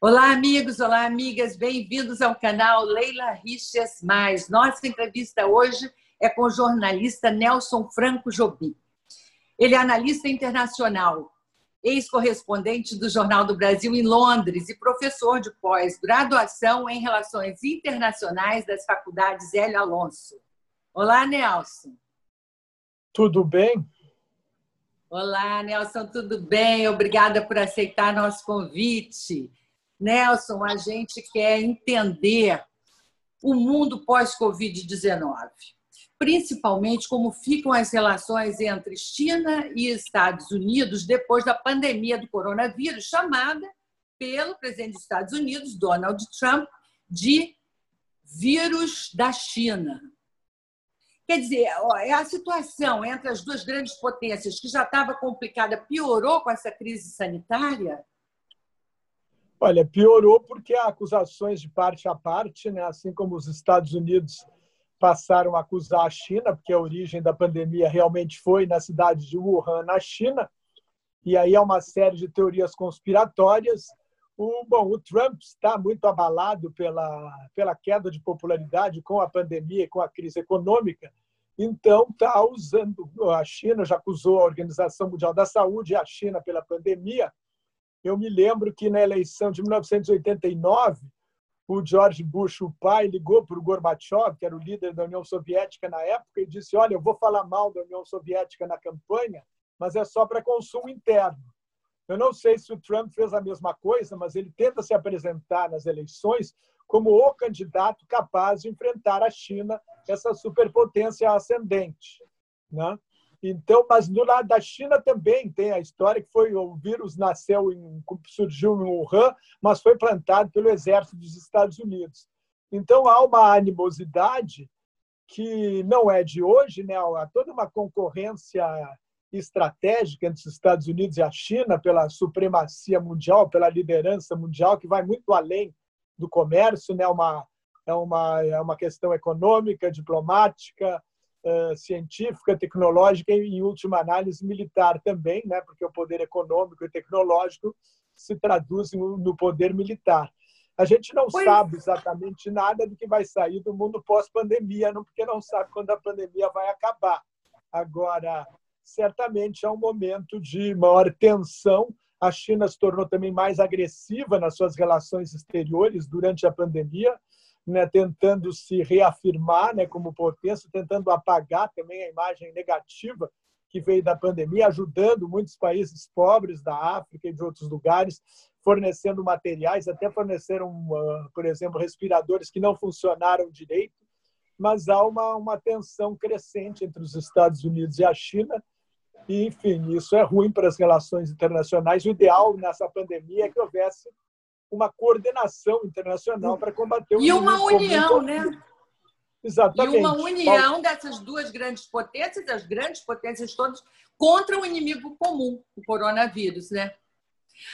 Olá, amigos, olá, amigas, bem-vindos ao canal Leila Riches Mais. Nossa entrevista hoje é com o jornalista Nelson Franco Jobim. Ele é analista internacional, ex-correspondente do Jornal do Brasil em Londres e professor de pós-graduação em Relações Internacionais das Faculdades Hélio Alonso. Olá, Nelson. Tudo bem? Olá, Nelson, tudo bem? Obrigada por aceitar nosso convite. Nelson, a gente quer entender o mundo pós-Covid-19, principalmente como ficam as relações entre China e Estados Unidos depois da pandemia do coronavírus, chamada pelo presidente dos Estados Unidos, Donald Trump, de vírus da China. Quer dizer, é a situação entre as duas grandes potências, que já estava complicada, piorou com essa crise sanitária? Olha, piorou porque há acusações de parte a parte, né? assim como os Estados Unidos passaram a acusar a China, porque a origem da pandemia realmente foi na cidade de Wuhan, na China, e aí há uma série de teorias conspiratórias. O, bom, o Trump está muito abalado pela, pela queda de popularidade com a pandemia com a crise econômica, então está usando. A China já acusou a Organização Mundial da Saúde e a China pela pandemia, eu me lembro que na eleição de 1989, o George Bush, o pai, ligou para o Gorbachev, que era o líder da União Soviética na época, e disse: Olha, eu vou falar mal da União Soviética na campanha, mas é só para consumo interno. Eu não sei se o Trump fez a mesma coisa, mas ele tenta se apresentar nas eleições como o candidato capaz de enfrentar a China, essa superpotência ascendente. Né? Então, mas do lado da China também tem a história que foi o vírus nasceu em surgiu em Wuhan, mas foi plantado pelo exército dos Estados Unidos. Então há uma animosidade que não é de hoje, né? Há toda uma concorrência estratégica entre os Estados Unidos e a China pela supremacia mundial, pela liderança mundial que vai muito além do comércio, né? Uma é uma é uma questão econômica, diplomática, uh, científica, tecnológica e, em última análise, militar também, né? porque o poder econômico e tecnológico se traduz no poder militar. A gente não pois... sabe exatamente nada do que vai sair do mundo pós-pandemia, porque não sabe quando a pandemia vai acabar. Agora, certamente é um momento de maior tensão. A China se tornou também mais agressiva nas suas relações exteriores durante a pandemia né, tentando se reafirmar né, como potência, tentando apagar também a imagem negativa que veio da pandemia, ajudando muitos países pobres da África e de outros lugares, fornecendo materiais, até forneceram, ah, por exemplo, respiradores que não funcionaram direito, mas há uma, uma tensão crescente entre os Estados Unidos e a China, e, enfim, isso é ruim para as relações internacionais. O ideal nessa pandemia é que houvesse uma coordenação internacional para combater o E uma união, né? Exatamente. E uma união dessas duas grandes potências, as grandes potências todas, contra um inimigo comum, o coronavírus, né?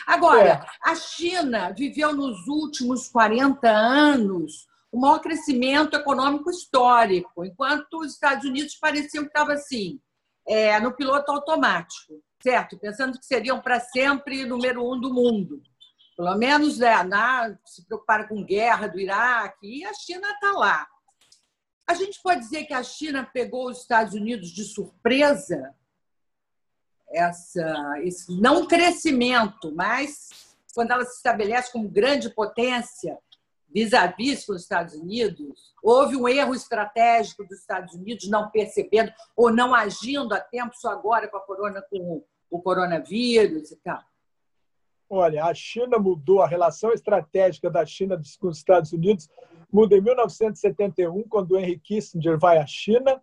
Agora, é. a China viveu nos últimos 40 anos o maior crescimento econômico histórico, enquanto os Estados Unidos pareciam que estavam assim, é, no piloto automático, certo? Pensando que seriam para sempre número um do mundo. Pelo menos né, na, se preocupar com guerra do Iraque, e a China está lá. A gente pode dizer que a China pegou os Estados Unidos de surpresa, essa, esse não crescimento, mas quando ela se estabelece como grande potência vis-à-vis com os Estados Unidos, houve um erro estratégico dos Estados Unidos não percebendo ou não agindo a tempo só agora com corona com o coronavírus e tal. Olha, a China mudou, a relação estratégica da China com os Estados Unidos muda em 1971, quando o Henry Kissinger vai à China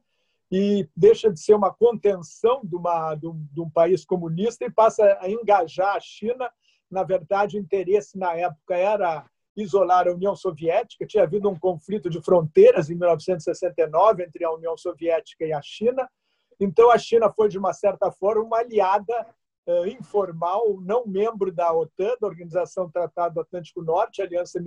e deixa de ser uma contenção de, uma, de, um, de um país comunista e passa a engajar a China. Na verdade, o interesse na época era isolar a União Soviética. Tinha havido um conflito de fronteiras em 1969 entre a União Soviética e a China. Então, a China foi, de uma certa forma, uma aliada uh, informal, não membro da OTAN, da Organização Tratado Atlântico Norte, aliança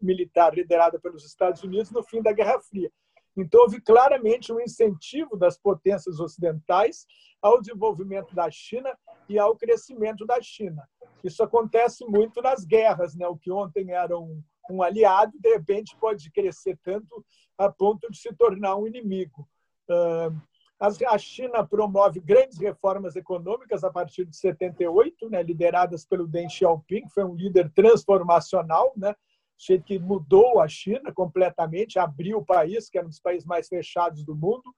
militar liderada pelos Estados Unidos no fim da Guerra Fria. Então, houve claramente um incentivo das potências ocidentais ao desenvolvimento da China e ao crescimento da China. Isso acontece muito nas guerras, né? O que ontem era um, um aliado, de repente pode crescer tanto a ponto de se tornar um inimigo. A China promove grandes reformas econômicas a partir de 78, né, lideradas pelo Deng Xiaoping, que foi um líder transformacional, né, que mudou a China completamente, abriu o país, que era um dos países mais fechados do mundo,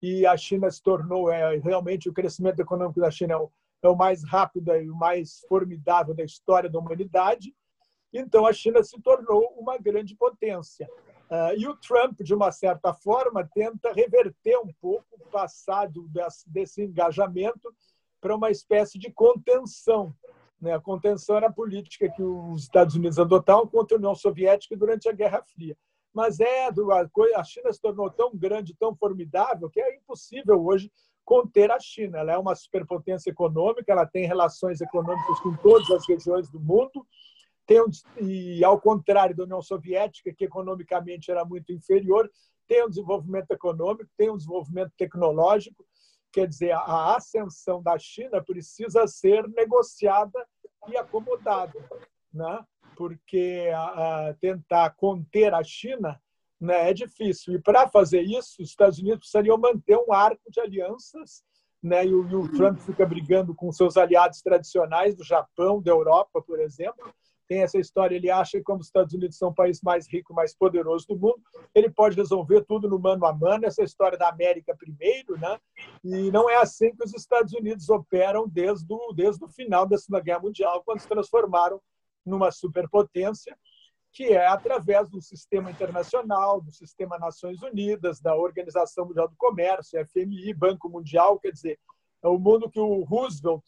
e a China se tornou é, realmente o crescimento econômico da China é o, é mais rápido e o mais formidável da história da humanidade. Então a China se tornou uma grande potência. Uh, e o Trump, de uma certa forma, tenta reverter um pouco o passado desse, desse engajamento para uma espécie de contenção né? A contenção era a política que os Estados Unidos adotavam contra a União Soviética durante a Guerra Fria. Mas é a China se tornou tão grande, tão formidável, que é impossível hoje conter a China. Ela é uma superpotência econômica, ela tem relações econômicas com todas as regiões do mundo. E ao contrário da União Soviética, que economicamente era muito inferior, tem um desenvolvimento econômico, tem um desenvolvimento tecnológico. Quer dizer, a ascensão da China precisa ser negociada e acomodada, né? porque a, a tentar conter a China né, é difícil. E para fazer isso, os Estados Unidos precisariam manter um arco de alianças, né, e, o, e o Trump fica brigando com seus aliados tradicionais do Japão, da Europa, por exemplo, tem essa história, ele acha que como os Estados Unidos são o país mais rico, mais poderoso do mundo, ele pode resolver tudo no mano a mano, essa história da América primeiro, né? E não é assim que os Estados Unidos operam desde o, desde o final da Segunda Guerra Mundial, quando se transformaram numa superpotência, que é através do sistema internacional, do sistema Nações Unidas, da Organização Mundial do Comércio, FMI, Banco Mundial, quer dizer, é o mundo que o Roosevelt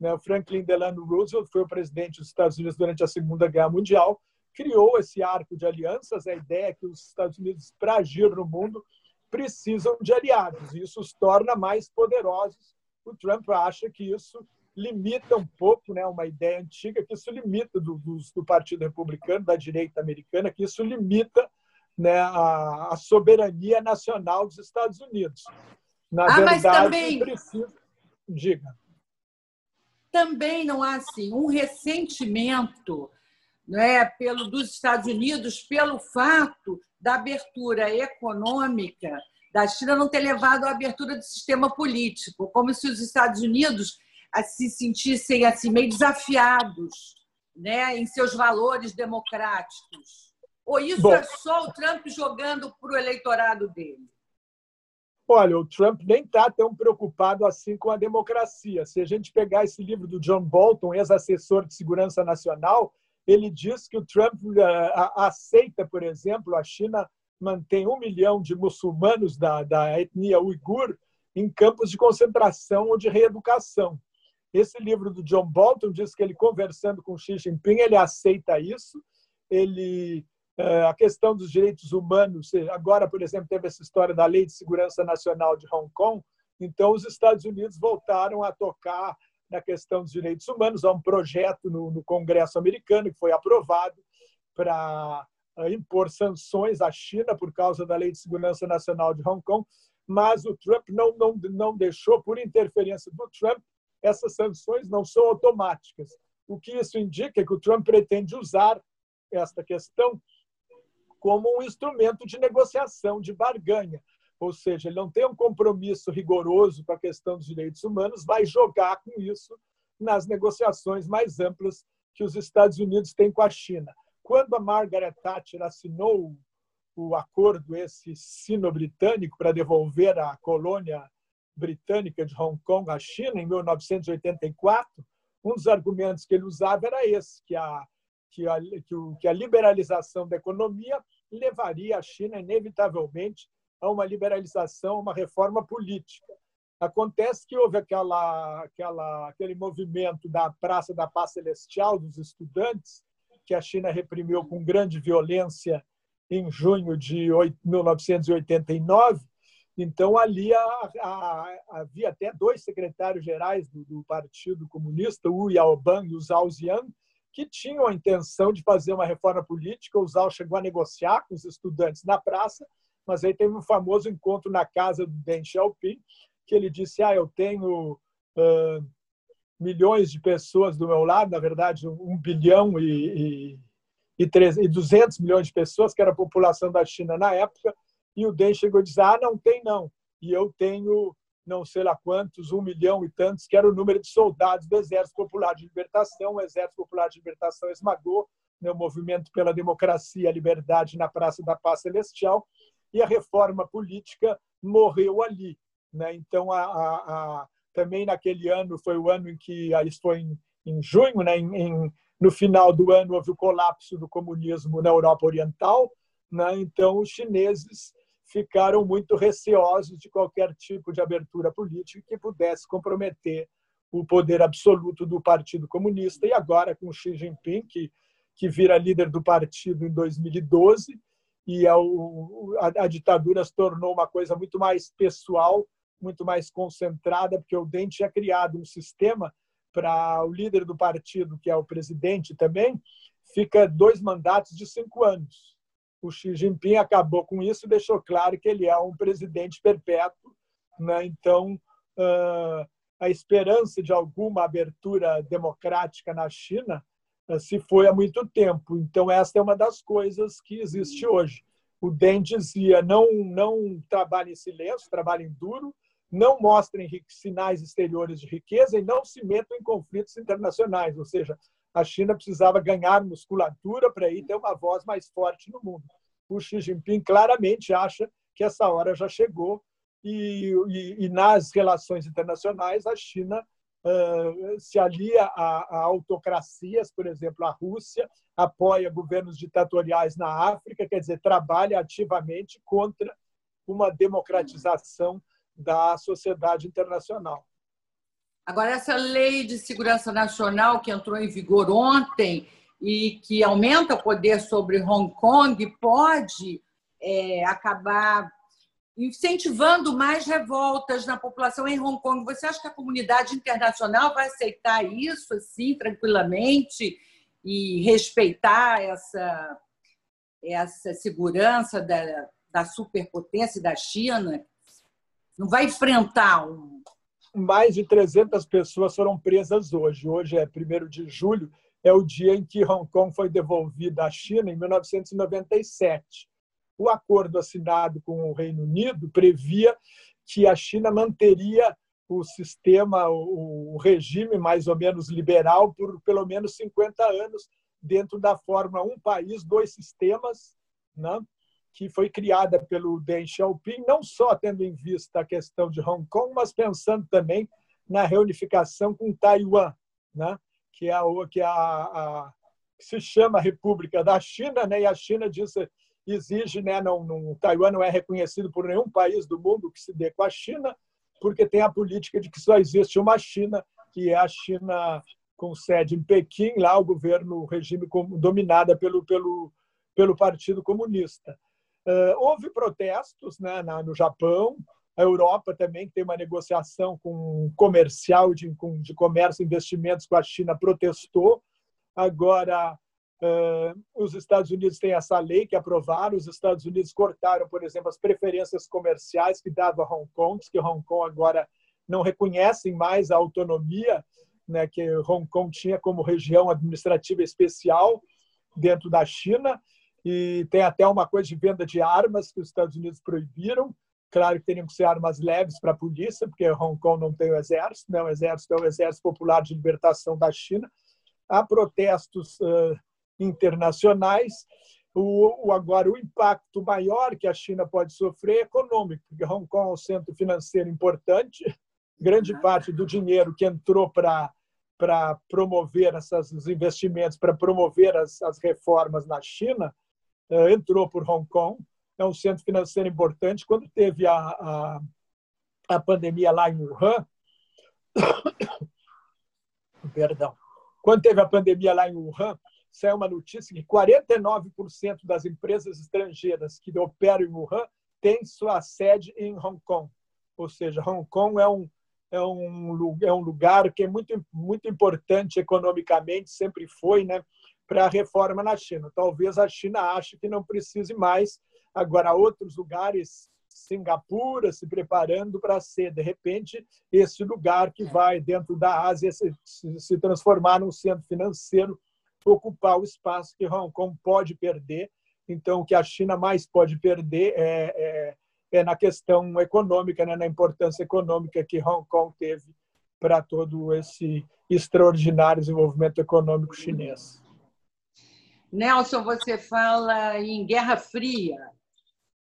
né, o Franklin Delano Roosevelt foi o presidente dos Estados Unidos durante a Segunda Guerra Mundial, criou esse arco de alianças. A ideia é que os Estados Unidos, para agir no mundo, precisam de aliados. E isso os torna mais poderosos. O Trump acha que isso limita um pouco, né, uma ideia antiga, que isso limita do, do, do Partido Republicano, da direita americana, que isso limita né, a, a soberania nacional dos Estados Unidos. Na ah, verdade, mas também... precisa. Diga também não há assim um ressentimento né, pelo dos Estados Unidos pelo fato da abertura econômica da China não ter levado à abertura do sistema político, como se os Estados Unidos se sentissem assim meio desafiados, né, em seus valores democráticos. Ou isso Bom, é só o Trump jogando para o eleitorado dele? Olha, o Trump nem está tão preocupado assim com a democracia. Se a gente pegar esse livro do John Bolton, ex-assessor de segurança nacional, ele diz que o Trump uh, aceita, por exemplo, a China mantém um milhão de muçulmanos da, da etnia uigur em campos de concentração ou de reeducação. Esse livro do John Bolton diz que ele, conversando com Xi Jinping, ele aceita isso, ele a questão dos direitos humanos. Agora, por exemplo, teve essa história da Lei de Segurança Nacional de Hong Kong. Então, os Estados Unidos voltaram a tocar na questão dos direitos humanos. Há um projeto no, no Congresso americano que foi aprovado para é, impor sanções à China por causa da Lei de Segurança Nacional de Hong Kong, mas o Trump não, não, não deixou, por interferência do Trump, essas sanções não são automáticas. O que isso indica é que o Trump pretende usar esta questão como um instrumento de negociação, de barganha. Ou seja, ele não tem um compromisso rigoroso com a questão dos direitos humanos, vai jogar com isso nas negociações mais amplas que os Estados Unidos têm com a China. Quando a Margaret Thatcher assinou o acordo esse sino-britânico para devolver a colônia britânica de Hong Kong à China em 1984, um dos argumentos que ele usava era esse, que a, que a, que a liberalização da economia levaria a China, inevitavelmente, a uma liberalização, uma reforma política. Acontece que houve aquela, aquela, aquele movimento da Praça da Paz Celestial dos estudantes, que a China reprimiu com grande violência em junho de 1989. Então, ali havia até dois secretários gerais do, do Partido Comunista, o Yaobang e o Zhao Ziyan, que tinham a intenção de fazer uma reforma política. O Zal chegou a negociar com os estudantes na praça, mas aí teve um famoso encontro na casa do Deng Xiaoping, que ele disse: Ah, eu tenho uh, milhões de pessoas do meu lado, na verdade, um bilhão e, e, e 200 milhões de pessoas, que era a população da China na época, e o Deng chegou a dizer: Ah, não tem não, e eu tenho não sei lá quantos, um milhão e tantos, que era o número de soldados do Exército Popular de Libertação. O Exército Popular de Libertação esmagou né, o movimento pela democracia e a liberdade na Praça da Paz Celestial e a reforma política morreu ali. Né? Então, a, a, a, também naquele ano, foi o ano em que, isso foi em, em junho, né? Em, em, no final do ano, houve o colapso do comunismo na Europa Oriental. Né? Então, os chineses ficaram muito receosos de qualquer tipo de abertura política que pudesse comprometer o poder absoluto do Partido Comunista. E agora, com Xi Jinping, que, que vira líder do partido em 2012, e a, a, a ditadura se tornou uma coisa muito mais pessoal, muito mais concentrada, porque o Deng tinha criado um sistema para o líder do partido, que é o presidente também, fica dois mandatos de cinco anos. O Xi Jinping acabou com isso e deixou claro que ele é um presidente perpétuo. Né? Então, a esperança de alguma abertura democrática na China se foi há muito tempo. Então, essa é uma das coisas que existe hoje. O Deng dizia: não, não trabalhe em silêncio, trabalhem duro, não mostrem sinais exteriores de riqueza e não se metam em conflitos internacionais. Ou seja, a China precisava ganhar musculatura para ir ter uma voz mais forte no mundo. O Xi Jinping claramente acha que essa hora já chegou e, e, e nas relações internacionais a China se alia a, a, autocracias, por exemplo, a Rússia apoia governos ditatoriais na África, quer dizer, trabalha ativamente contra uma democratização da sociedade internacional. Agora, essa lei de segurança nacional que entrou em vigor ontem e que aumenta o poder sobre Hong Kong pode é, acabar incentivando mais revoltas na população em Hong Kong. Você acha que a comunidade internacional vai aceitar isso assim tranquilamente e respeitar essa essa segurança da, da superpotência da China? Não vai enfrentar um mais de 300 pessoas foram presas hoje. Hoje é 1 de julho, é o dia em que Hong Kong foi devolvida à China em 1997 o acordo assinado com o Reino Unido previa que a China manteria o sistema, o regime mais ou menos liberal por pelo menos 50 anos dentro da fórmula um país, dois sistemas, né? Que foi criada pelo Deng Xiaoping, não só tendo em vista a questão de Hong Kong, mas pensando também na reunificação com Taiwan, né? que é a que é a, a que se chama República da China, né? e a China disse exige, né, não, não, Taiwan não é reconhecido por nenhum país do mundo que se dê com a China, porque tem a política de que só existe uma China, que é a China com sede em Pequim, lá o governo, o regime dominada pelo, pelo, pelo Partido Comunista. Uh, houve protestos né, na, no Japão, a Europa também, tem uma negociação com comercial de, com, de comércio e investimentos com a China, protestou. Agora, Uh, os Estados Unidos têm essa lei que aprovaram. Os Estados Unidos cortaram, por exemplo, as preferências comerciais que dava a Hong Kong, que Hong Kong agora não reconhecem mais a autonomia né, que Hong Kong tinha como região administrativa especial dentro da China. E tem até uma coisa de venda de armas que os Estados Unidos proibiram. Claro que teriam que ser armas leves para a polícia, porque Hong Kong não tem o exército, né? o exército é o Exército Popular de Libertação da China. Há protestos uh, internacionais. O, o, agora, o impacto maior que a China pode sofrer é econômico, porque Hong Kong é um centro financeiro importante, grande uhum. parte do dinheiro que entrou para para promover esses investimentos, para promover as, as, reformas na China, entrou por Hong Kong. É um centro financeiro importante. Quando teve a, a, a pandemia lá em Wuhan, perdão, quando teve a pandemia lá em Wuhan, saiu uma notícia que 49% das empresas estrangeiras que operam em Wuhan têm sua sede em Hong Kong. Ou seja, Hong Kong é um, é um, é um lugar que é muito, muito importante economicamente, sempre foi, né, para a reforma na China. Talvez a China ache que não precise mais Agora, outros lugares, Singapura se preparando para ser, de repente, esse lugar que vai, dentro da Ásia, se, se transformar num centro financeiro, ocupar o espaço que Hong Kong pode perder. Então, o que a China mais pode perder é, é, é na questão econômica, né, na importância econômica que Hong Kong teve para todo esse extraordinário desenvolvimento econômico chinês. Nelson, você fala em Guerra Fria,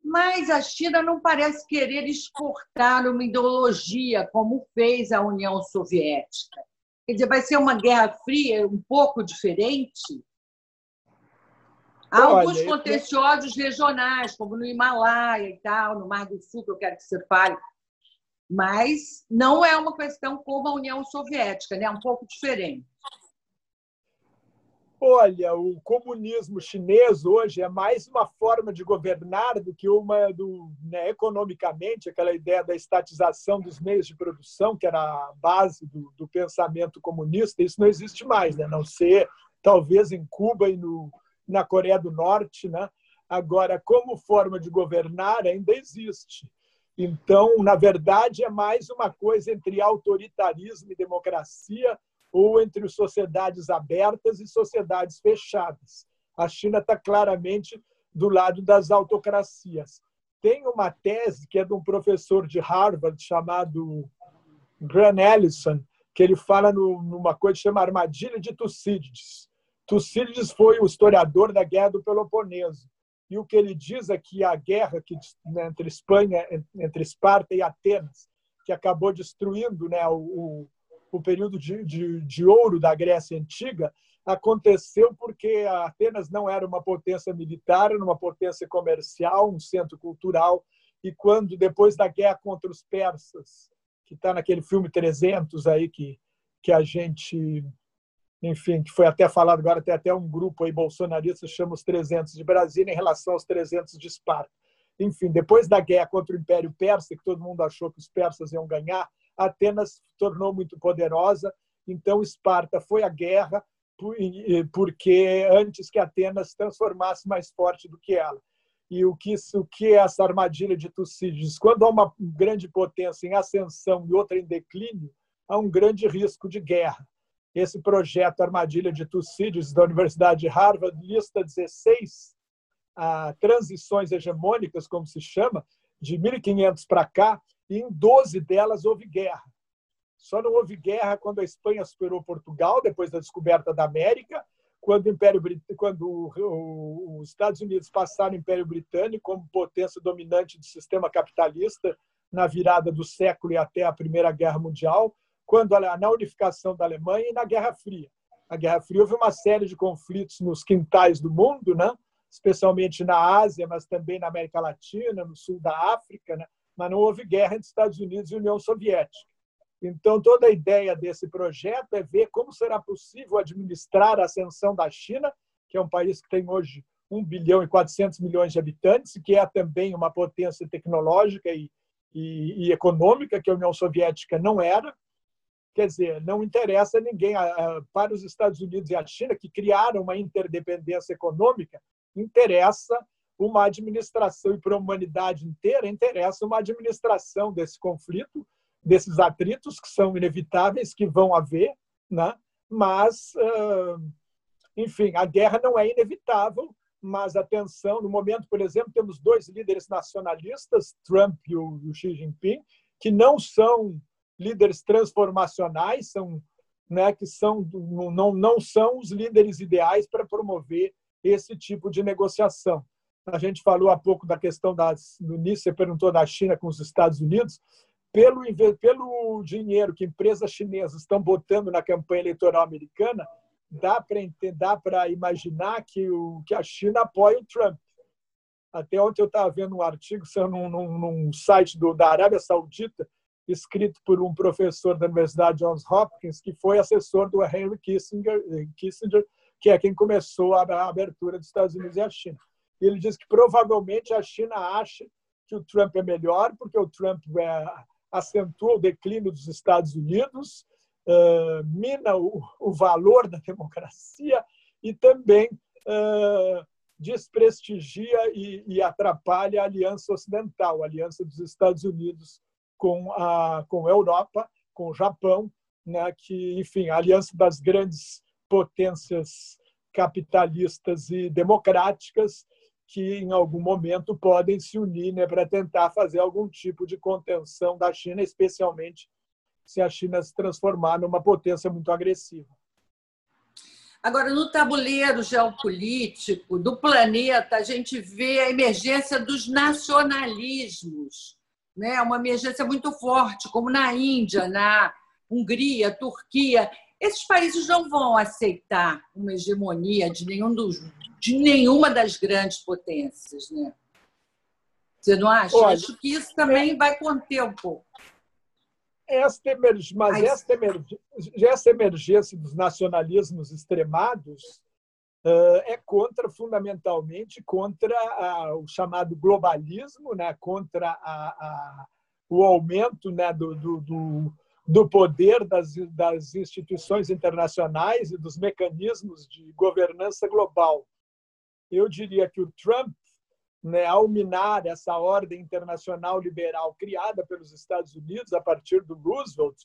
mas a China não parece querer exportar uma ideologia como fez a União Soviética. Quer dizer, vai ser uma Guerra Fria um pouco diferente? Há Olha, alguns contenciosos eu... regionais, como no Himalaia e tal, no Mar do Sul, que eu quero que você fale. Mas não é uma questão como a União Soviética, né? é um pouco diferente. Olha, o comunismo chinês hoje é mais uma forma de governar do que uma do né, economicamente aquela ideia da estatização dos meios de produção que era a base do, do pensamento comunista. Isso não existe mais, né? Não ser talvez em Cuba e no, na Coreia do Norte, né? Agora, como forma de governar, ainda existe. Então, na verdade, é mais uma coisa entre autoritarismo e democracia ou entre sociedades abertas e sociedades fechadas. A China está claramente do lado das autocracias. Tem uma tese que é de um professor de Harvard chamado Grant Ellison, que ele fala no, numa coisa que chama armadilha de Tucídides. Tucídides foi o historiador da Guerra do Peloponeso. E o que ele diz é que a guerra que, né, entre Espanha, entre Esparta e Atenas, que acabou destruindo né, o, o período de, de, de ouro da Grécia Antiga, aconteceu porque Atenas não era uma potência militar, era uma potência comercial, um centro cultural, e quando, depois da guerra contra os persas, que está naquele filme 300 aí que, que a gente, enfim, que foi até falado agora, tem até um grupo aí bolsonarista chama os 300 de Brasília em relação aos 300 de Esparta. Enfim, depois da guerra contra o Império Persa, que todo mundo achou que os persas iam ganhar, Atenas se tornou muito poderosa, então Esparta foi à guerra porque antes que Atenas se transformasse mais forte do que ela. E o que, o que é essa armadilha de Tucídides? Quando há uma grande potência em ascensão e outra em declínio, há um grande risco de guerra. Esse projeto Armadilha de Tucídides, da Universidade de Harvard, lista 16 ah, transições hegemônicas, como se chama, de 1500 para cá, e em 12 delas houve guerra. Só não houve guerra quando a Espanha superou Portugal, depois da descoberta da América, quando, o Império, quando os Estados Unidos passaram o Império Britânico como potência dominante do sistema capitalista na virada do século e até a Primeira Guerra Mundial, quando na unificação da Alemanha e na Guerra Fria. Na Guerra Fria houve uma série de conflitos nos quintais do mundo, né? especialmente na Ásia, mas também na América Latina, no sul da África, né? Mas não houve guerra entre Estados Unidos e União Soviética. Então, toda a ideia desse projeto é ver como será possível administrar a ascensão da China, que é um país que tem hoje 1 bilhão e 400 milhões de habitantes, que é também uma potência tecnológica e, e, e econômica, que a União Soviética não era. Quer dizer, não interessa a ninguém. Para os Estados Unidos e a China, que criaram uma interdependência econômica, interessa uma administração, e para a humanidade inteira, interessa uma administração desse conflito, desses atritos que são inevitáveis, que vão haver, né? mas, enfim, a guerra não é inevitável, mas atenção, no momento, por exemplo, temos dois líderes nacionalistas, Trump e o Xi Jinping, que não são líderes transformacionais, são, né, que são, não, não são os líderes ideais para promover esse tipo de negociação. A gente falou há pouco da questão no início, você perguntou da China com os Estados Unidos. Pelo, pelo dinheiro que empresas chinesas estão botando na campanha eleitoral americana, dá para imaginar que, o, que a China apoia o Trump. Até ontem eu estava vendo um artigo num, num, num site do, da Arábia Saudita, escrito por um professor da Universidade Johns Hopkins, que foi assessor do Henry Kissinger, Kissinger que é quem começou a abertura dos Estados Unidos e a China. Ele diz que provavelmente a China acha que o Trump é melhor, porque o Trump é, acentua o declínio dos Estados Unidos, uh, mina o, o, valor da democracia e também uh, desprestigia e, e atrapalha a aliança ocidental, a aliança dos Estados Unidos com a, com a Europa, com o Japão, né, que, enfim, a aliança das grandes potências capitalistas e democráticas que, em algum momento, podem se unir né, para tentar fazer algum tipo de contenção da China, especialmente se a China se transformar numa potência muito agressiva. Agora, no tabuleiro geopolítico do planeta, a gente vê a emergência dos nacionalismos, né? uma emergência muito forte, como na Índia, na Hungria, Turquia. Esses países não vão aceitar uma hegemonia de, nenhum dos, de nenhuma das grandes potências. Né? Você não acha? Olha, Acho que isso também vai conter um pouco. Esta emerg... Mas esta, emerg... esta emergência dos nacionalismos extremados é contra, fundamentalmente, contra a, o chamado globalismo, né? contra a, a, o aumento né? do, do, do, do poder das, das instituições internacionais e dos mecanismos de governança global. Eu diria que o Trump né, ao minar essa ordem internacional liberal criada pelos Estados Unidos a partir do Roosevelt,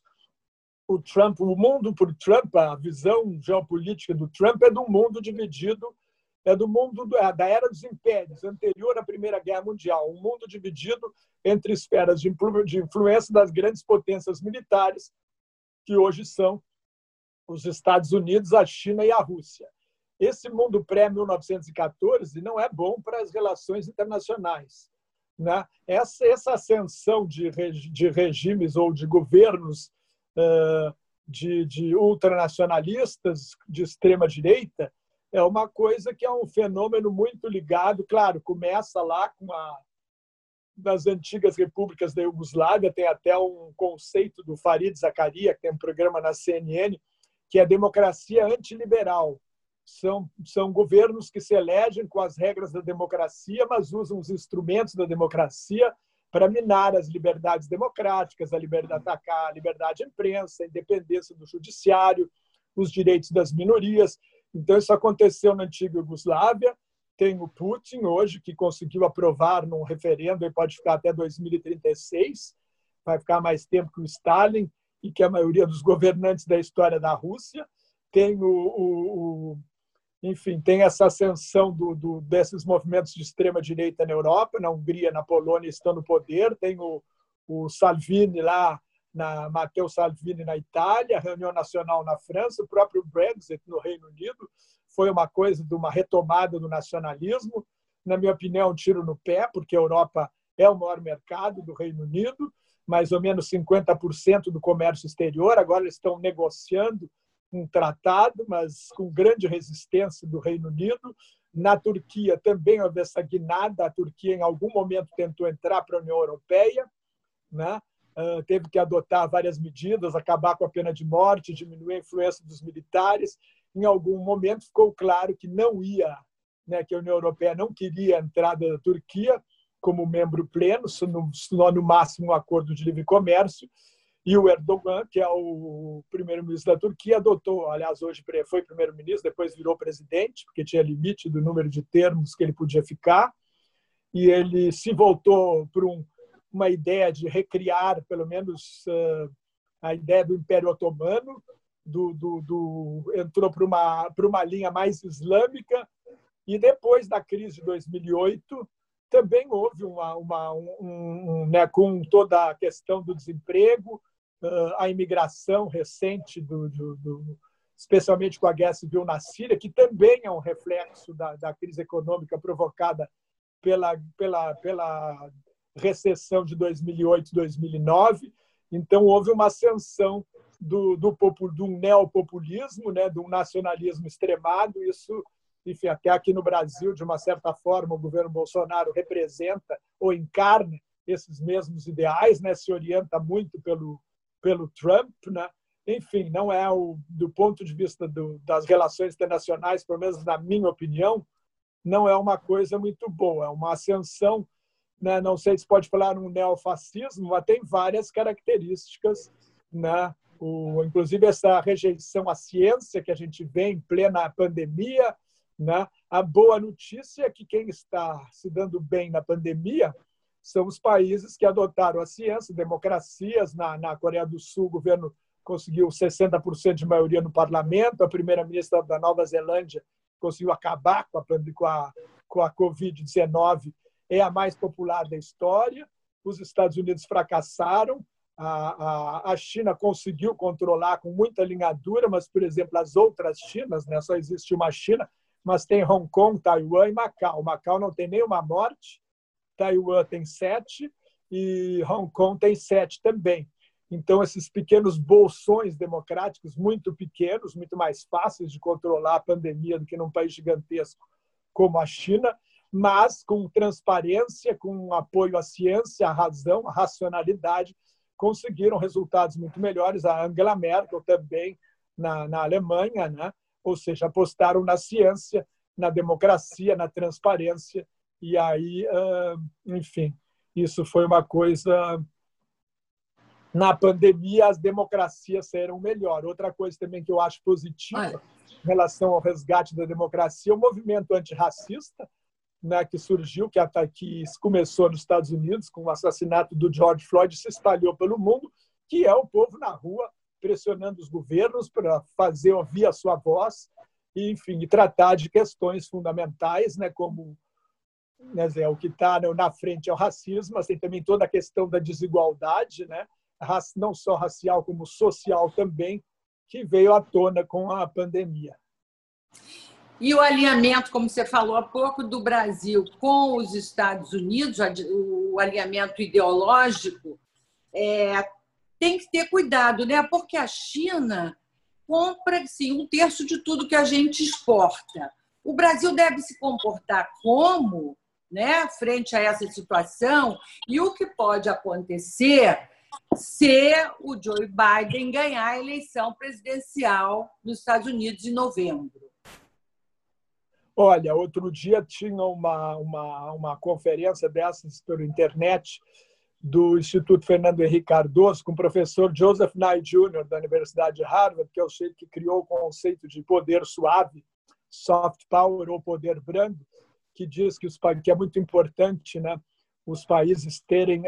o Trump, o mundo por Trump, a visão geopolítica do Trump é do mundo dividido, é do mundo é da era dos impérios, anterior à Primeira Guerra Mundial, um mundo dividido entre esferas de influência das grandes potências militares, que hoje são os Estados Unidos, a China e a Rússia. Esse mundo pré-1914 não é bom para as relações internacionais. Né? Essa, essa ascensão de, de regimes ou de governos uh, de, de ultranacionalistas de extrema-direita é uma coisa que é um fenômeno muito ligado, claro, começa lá com a das antigas repúblicas da Iugoslávia, tem até um conceito do Farid Zakaria, que tem um programa na CNN, que é democracia antiliberal são, são governos que se elegem com as regras da democracia, mas usam os instrumentos da democracia para minar as liberdades democráticas, a liberdade de atacar a liberdade de imprensa, a independência do judiciário, os direitos das minorias. Então, isso aconteceu na antiga Iugoslávia. Tem o Putin hoje, que conseguiu aprovar num referendo e pode ficar até 2036, vai ficar mais tempo que o Stalin e que a maioria dos governantes da história da Rússia. Tem o, o, o enfim, tem essa ascensão do, do, desses movimentos de extrema direita na Europa, na Hungria, na Polônia estão no poder, tem o, o Salvini lá, na Matteo Salvini na Itália, reunião nacional na França, o próprio Brexit no Reino Unido foi uma coisa de uma retomada do nacionalismo, na minha opinião, um tiro no pé, porque a Europa é o maior mercado do Reino Unido, mais ou menos 50% do comércio exterior, agora eles estão negociando um tratado, mas com grande resistência do Reino Unido. Na Turquia também houve essa guinada. A Turquia, em algum momento, tentou entrar para a União Europeia, né? Uh, teve que adotar várias medidas, acabar com a pena de morte, diminuir a influência dos militares. Em algum momento ficou claro que não ia, né, que a União Europeia não queria a entrada da Turquia como membro pleno, no, no máximo um acordo de livre comércio. E o Erdogan, que é o primeiro-ministro da Turquia, adotou, aliás, hoje foi primeiro-ministro, depois virou presidente, porque tinha limite do número de termos que ele podia ficar. E ele se voltou para um, uma ideia de recriar, pelo menos, uh, a ideia do Império Otomano, do, do, do, entrou para uma, para uma linha mais islâmica. E depois da crise de 2008, também houve uma, uma um, um, né, com toda a questão do desemprego, a imigração recente, do, do, do, especialmente com a guerra civil na Síria, que também é um reflexo da, da crise econômica provocada pela, pela, pela recessão de 2008 2009. Então, houve uma ascensão do, do, do neopopulismo, né, do nacionalismo extremado. Isso, enfim, até aqui no Brasil, de uma certa forma, o governo Bolsonaro representa ou encarna esses mesmos ideais, né, se orienta muito pelo, pelo Trump, né? enfim, não é o do ponto de vista do, das relações internacionais, pelo menos na minha opinião, não é uma coisa muito boa, é uma ascensão, né? não sei se pode falar um neofascismo, mas tem várias características, né? O, inclusive essa rejeição à ciência que a gente vê em plena pandemia, Né? A boa notícia é que quem está se dando bem na pandemia são os países que adotaram a ciência, democracias. Na, na Coreia do Sul, o governo conseguiu 60% de maioria no parlamento, a primeira-ministra da Nova Zelândia conseguiu acabar com a, com a, com a Covid-19, é a mais popular da história. Os Estados Unidos fracassaram, a, a, a China conseguiu controlar com muita linhadura, mas, por exemplo, as outras Chinas, né, só existe uma China, mas tem Hong Kong, Taiwan e Macau. Macau não tem nenhuma morte, Taiwan tem sete e Hong Kong tem sete também. Então, esses pequenos bolsões democráticos, muito pequenos, muito mais fáceis de controlar a pandemia do que num país gigantesco como a China, mas com transparência, com apoio à ciência, à razão, à racionalidade, conseguiram resultados muito melhores. A Angela Merkel também na, na Alemanha, né? ou seja, apostaram na ciência, na democracia, na transparência, e aí, enfim, isso foi uma coisa. Na pandemia, as democracias saíram melhor. Outra coisa também que eu acho positiva em relação ao resgate da democracia é o movimento antirracista, né, que surgiu, que, que começou nos Estados Unidos com o assassinato do George Floyd, se espalhou pelo mundo, que é o povo na rua pressionando os governos para fazer ouvir a sua voz e, enfim, e tratar de questões fundamentais, né, como né, Zé, o que está na frente é o racismo, mas tem também toda a questão da desigualdade, né, não só racial como social também, que veio à tona com a pandemia. E o alinhamento, como você falou há pouco, do Brasil com os Estados Unidos, o alinhamento ideológico, é, tem que ter cuidado, né? Porque a China compra sim, um terço de tudo que a gente exporta. O Brasil deve se comportar como, né, frente a essa situação, e o que pode acontecer se o Joe Biden ganhar a eleição presidencial nos Estados Unidos em novembro. Olha, outro dia tinha uma, uma, uma conferência dessas pela internet do Instituto Fernando Henrique Cardoso com o professor Joseph Nye Jr. da Universidade de Harvard, que é o sujeito que criou o conceito de poder suave, soft power ou poder brando, que diz que, os, que é muito importante né, os países terem.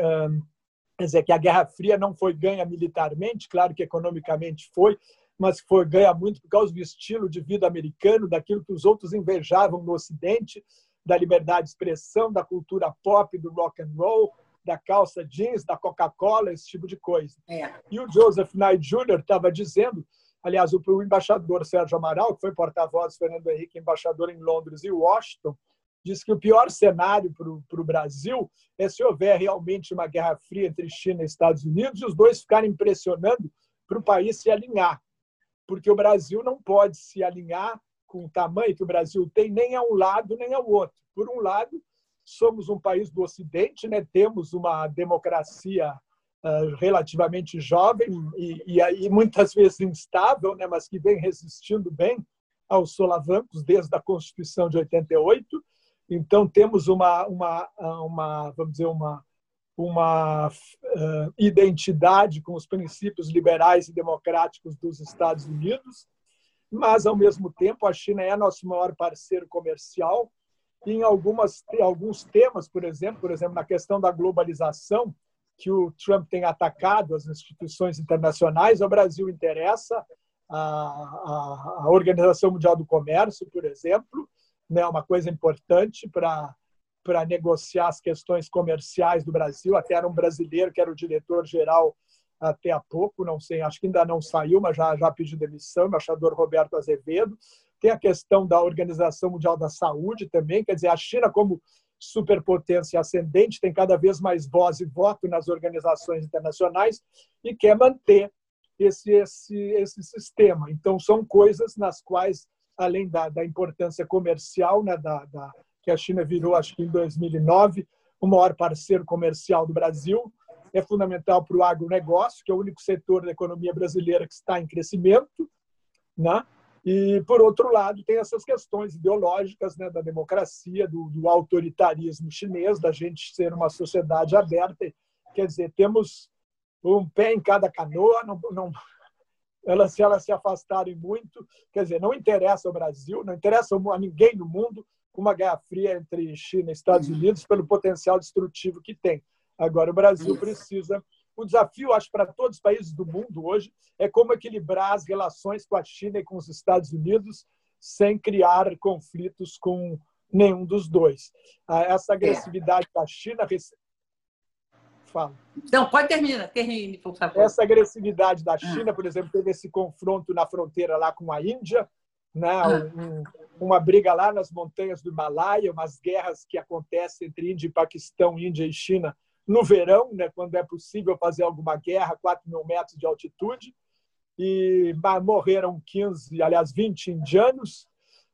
quer dizer, que a Guerra Fria não foi ganha militarmente, claro que economicamente foi, mas foi ganha muito por causa do estilo de vida americano, daquilo que os outros invejavam no Ocidente, da liberdade de expressão, da cultura pop, do rock and roll, da calça jeans, da Coca-Cola, esse tipo de coisa. É. E o Joseph Nye Jr. estava dizendo, aliás, o embaixador Sérgio Amaral, que foi porta-voz do Fernando Henrique, embaixador em Londres e Washington, disse que o pior cenário para o Brasil é se houver realmente uma guerra fria entre China e Estados Unidos e os dois ficarem pressionando para o país se alinhar. Porque o Brasil não pode se alinhar com o tamanho que o Brasil tem, nem a um lado, nem ao outro. Por um lado, somos um país do Ocidente, né? temos uma democracia uh, relativamente jovem e, e, e, muitas vezes instável, né? mas que vem resistindo bem aos solavancos desde a Constituição de 88. Então temos uma, uma, uma vamos dizer uma uma uh, identidade com os princípios liberais e democráticos dos Estados Unidos, mas ao mesmo tempo a China é nosso maior parceiro comercial em algumas alguns temas, por exemplo, por exemplo, na questão da globalização, que o Trump tem atacado as instituições internacionais, o Brasil interessa a, a, a Organização Mundial do Comércio, por exemplo, né, uma coisa importante para para negociar as questões comerciais do Brasil. Até era um brasileiro que era o diretor-geral até há pouco, não sei, acho que ainda não saiu, mas já, já pediu demissão, embaixador Roberto Azevedo. Tem a questão da Organização Mundial da Saúde também, quer dizer, a China como superpotência ascendente tem cada vez mais voz e voto nas organizações internacionais e quer manter esse, esse, esse sistema. Então, são coisas nas quais, além da, da importância comercial, né, da, da, que a China virou, acho que em 2009, o maior parceiro comercial do Brasil, é fundamental para o agronegócio, que é o único setor da economia brasileira que está em crescimento, né? E, por outro lado, tem essas questões ideológicas né, da democracia, do, do, autoritarismo chinês, da gente ser uma sociedade aberta. Quer dizer, temos um pé em cada canoa, não, não, elas, se elas se afastarem muito, quer dizer, não interessa ao Brasil, não interessa a ninguém no mundo uma guerra fria entre China e Estados Unidos pelo potencial destrutivo que tem. Agora, o Brasil precisa. O desafio, acho, para todos os países do mundo hoje é como equilibrar as relações com a China e com os Estados Unidos sem criar conflitos com nenhum dos dois. Ah, essa agressividade da China. Fala. Não, pode terminar, termine, por favor. Essa agressividade da China, por exemplo, teve esse confronto na fronteira lá com a Índia, né? Ah. Um, uma briga lá nas montanhas do Himalaia, umas guerras que acontecem entre Índia e Paquistão, Índia e China, no verão, né? quando é possível fazer alguma guerra, 4 mil metros de altitude. E morreram 15, aliás, 20 indianos.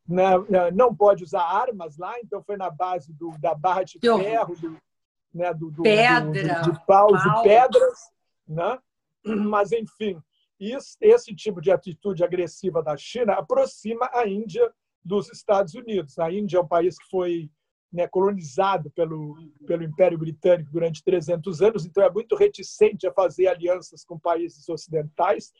Né? Não pode usar armas lá, então foi na base do, da barra de ferro, do, né? do, do, Pedra, do, de paus pau. e pedras. Né? Mas, enfim, isso, esse tipo de atitude agressiva da China aproxima a Índia dos Estados Unidos. A Índia é um país que foi né, colonizado pelo, pelo Império Britânico durante 300 anos, então é muito reticente a fazer alianças com países ocidentais.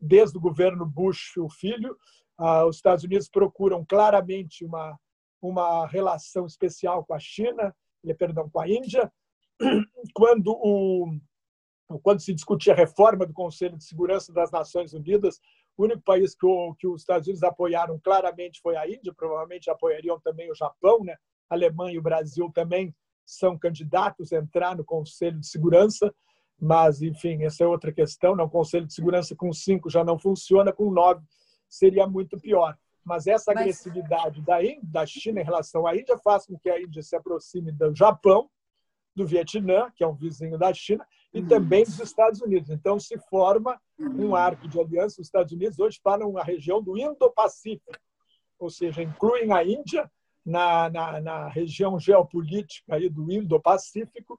Desde o governo Bush, o filho, ah, os Estados Unidos procuram claramente uma, uma relação especial com a China, perdão, com a Índia. Quando o quando se discutia a reforma do Conselho de Segurança das Nações Unidas, o único país que, o, que os Estados Unidos apoiaram claramente foi a Índia, provavelmente apoiariam também o Japão, né? A Alemanha e o Brasil também são candidatos a entrar no Conselho de Segurança, mas, enfim, essa é outra questão. Né? O Conselho de Segurança com cinco já não funciona, com nove seria muito pior. Mas essa agressividade da, da China em relação à Índia faz com que a Índia se aproxime do Japão, do Vietnã, que é um vizinho da China, e uhum. também dos Estados Unidos. Então, se forma um uhum. arco de aliança. Os Estados Unidos hoje falam a região do Indo-Pacífico, ou seja, incluem a Índia na, na, na região geopolítica aí do Indo-Pacífico,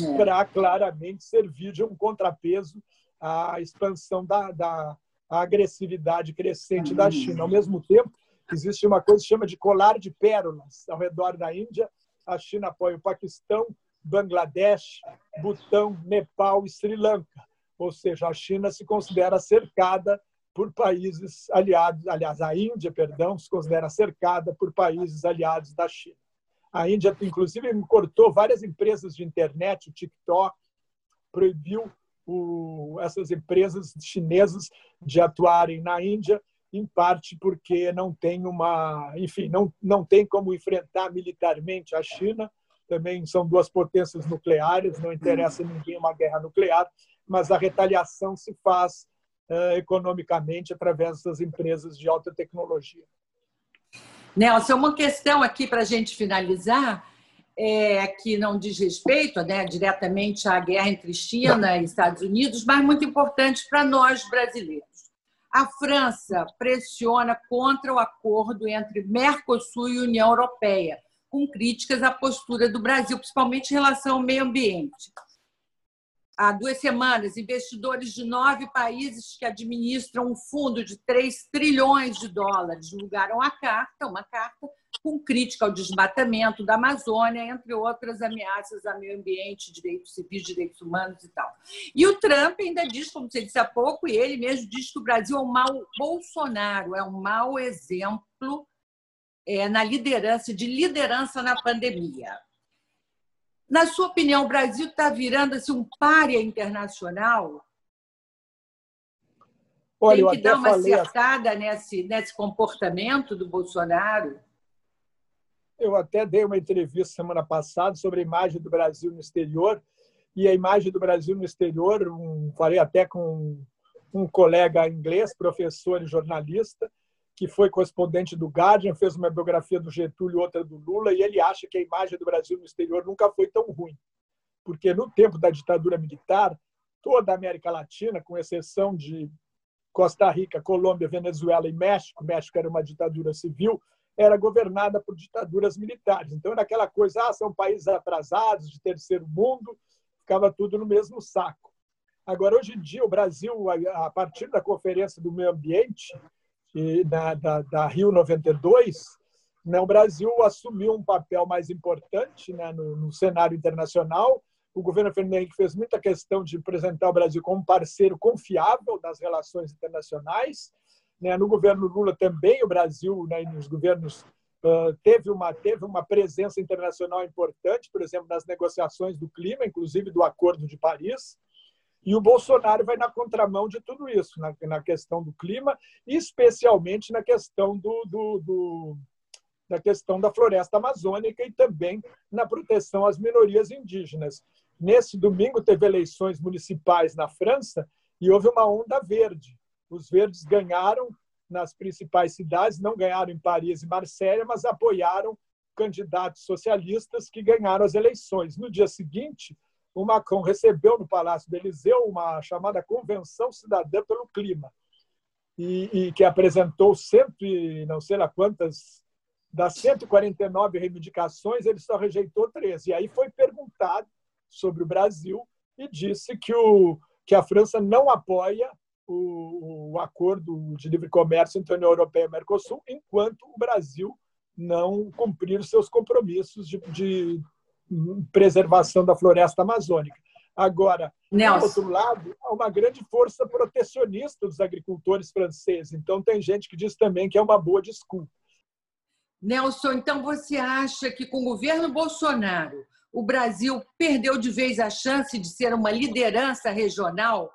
é. para claramente servir de um contrapeso à expansão da, da agressividade crescente da China. Ao mesmo tempo, existe uma coisa que chama de colar de pérolas ao redor da Índia. A China apoia o Paquistão, Bangladesh, Butão, Nepal e Sri Lanka. Ou seja, a China se considera cercada por países aliados, aliás, a Índia, perdão, se considera cercada por países aliados da China. A Índia, inclusive, cortou várias empresas de internet, o TikTok, proibiu o, essas empresas chinesas de atuarem na Índia, em parte porque não tem uma, enfim, não, não tem como enfrentar militarmente a China também são duas potências nucleares, não interessa a ninguém uma guerra nuclear, mas a retaliação se faz uh, economicamente através das empresas de alta tecnologia. Nelson, uma questão aqui para a gente finalizar, é, que não diz respeito né, diretamente à guerra entre China e Estados Unidos, mas muito importante para nós brasileiros. A França pressiona contra o acordo entre Mercosul e União Europeia com críticas à postura do Brasil, principalmente em relação ao meio ambiente. Há duas semanas, investidores de nove países que administram um fundo de 3 trilhões de dólares divulgaram a carta, uma carta com crítica ao desmatamento da Amazônia, entre outras ameaças ao meio ambiente, direitos civis, direitos humanos e tal. E o Trump ainda diz, como você disse há pouco, e ele mesmo diz que o Brasil é um mau Bolsonaro, é um mau exemplo é, na liderança, de liderança na pandemia. Na sua opinião, o Brasil está virando assim, um párea internacional? Olha, Tem que dar uma falei... acertada nesse, nesse comportamento do Bolsonaro? Eu até dei uma entrevista semana passada sobre a imagem do Brasil no exterior e a imagem do Brasil no exterior, um, falei até com um colega inglês, professor e jornalista, que foi correspondente do Guardian, fez uma biografia do Getúlio outra do Lula, e ele acha que a imagem do Brasil no exterior nunca foi tão ruim. Porque no tempo da ditadura militar, toda a América Latina, com exceção de Costa Rica, Colômbia, Venezuela e México, México era uma ditadura civil, era governada por ditaduras militares. Então, era aquela coisa, ah, são países atrasados, de terceiro mundo, ficava tudo no mesmo saco. Agora, hoje em dia, o Brasil, a partir da Conferência do Meio Ambiente, da, da, da Rio 92, né, o Brasil assumiu um papel mais importante né, no, no, cenário internacional, o governo Fernando Henrique fez muita questão de apresentar o Brasil como um parceiro confiável das relações internacionais. Né? No governo Lula também, o Brasil, né, nos governos, teve uma, teve uma presença internacional importante, por exemplo, nas negociações do clima, inclusive do Acordo de Paris. E o Bolsonaro vai na contramão de tudo isso, na, na questão do clima, especialmente na questão do, do, do na questão da floresta amazônica e também na proteção às minorias indígenas. Nesse domingo teve eleições municipais na França e houve uma onda verde. Os verdes ganharam nas principais cidades, não ganharam em Paris e Marselha, mas apoiaram candidatos socialistas que ganharam as eleições. No dia seguinte, o Macron recebeu no Palácio do Eliseu uma chamada Convenção Cidadã pelo Clima, e, e que apresentou cento e não sei lá quantas das 149 reivindicações, ele só rejeitou 13. E aí foi perguntado sobre o Brasil e disse que, o, que a França não apoia o, o acordo de livre comércio entre a União Europeia e o Mercosul, enquanto o Brasil não cumprir seus compromissos de, de preservação da floresta amazônica. Agora, Nelson. do outro lado, há uma grande força protecionista dos agricultores franceses. Então, tem gente que diz também que é uma boa desculpa. Nelson, então você acha que com o governo Bolsonaro o Brasil perdeu de vez a chance de ser uma liderança regional?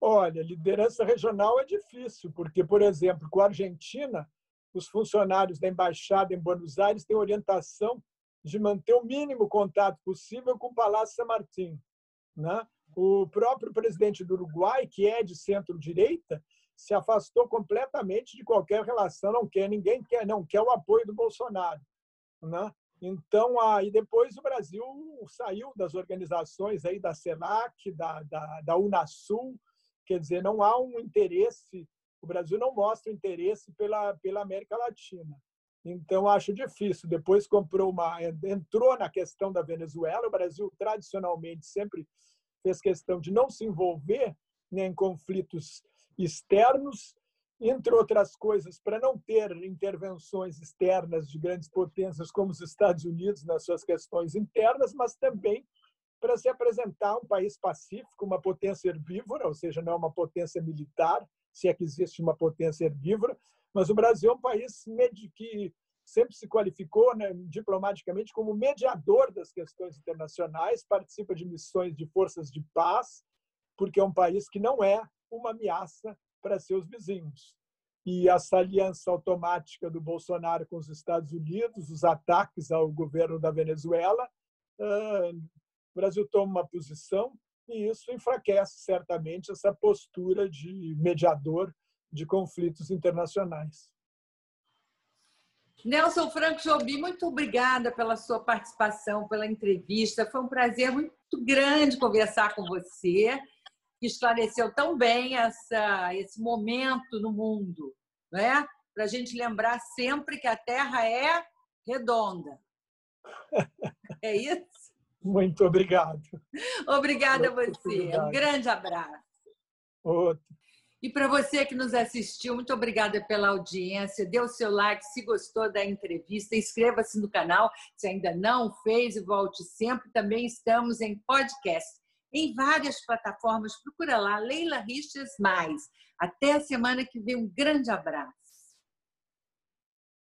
Olha, liderança regional é difícil, porque, por exemplo, com a Argentina, os funcionários da embaixada em Buenos Aires têm orientação de manter o mínimo contato possível com o Palácio San Martín. Né? O próprio presidente do Uruguai, que é de centro-direita, se afastou completamente de qualquer relação, não quer ninguém quer, não quer o apoio do Bolsonaro, né? Então, aí depois o Brasil saiu das organizações aí da CELAC, da, da, da Unasul, quer dizer, não há um interesse, o Brasil não mostra interesse pela, pela América Latina. Então, acho difícil. Depois comprou uma, entrou na questão da Venezuela. O Brasil tradicionalmente sempre fez questão de não se envolver né, em conflitos externos, entre outras coisas, para não ter intervenções externas de grandes potências como os Estados Unidos nas suas questões internas, mas também para se apresentar um país pacífico, uma potência herbívora, ou seja, não é uma potência militar, se é que existe uma potência herbívora, mas o Brasil é um país que sempre se qualificou né, diplomaticamente como mediador das questões internacionais, participa de missões de forças de paz, porque é um país que não é uma ameaça para seus vizinhos. E essa aliança automática do Bolsonaro com os Estados Unidos, os ataques ao governo da Venezuela, o Brasil toma uma posição e isso enfraquece certamente essa postura de mediador de conflitos internacionais. Nelson Franco Jobi, muito obrigada pela sua participação, pela entrevista. Foi um prazer muito grande conversar com você que esclareceu tão bem essa, esse momento no mundo, né? para a gente lembrar sempre que a Terra é redonda. É isso? Muito obrigado. Obrigada a você. Um grande abraço. Outro. E para você que nos assistiu, muito obrigada pela audiência. Dê o seu like se gostou da entrevista. Inscreva-se no canal se ainda não fez e volte sempre. Também estamos em podcast em várias plataformas. Procura lá, Leila Richas Mais. Até a semana que vem. Um grande abraço.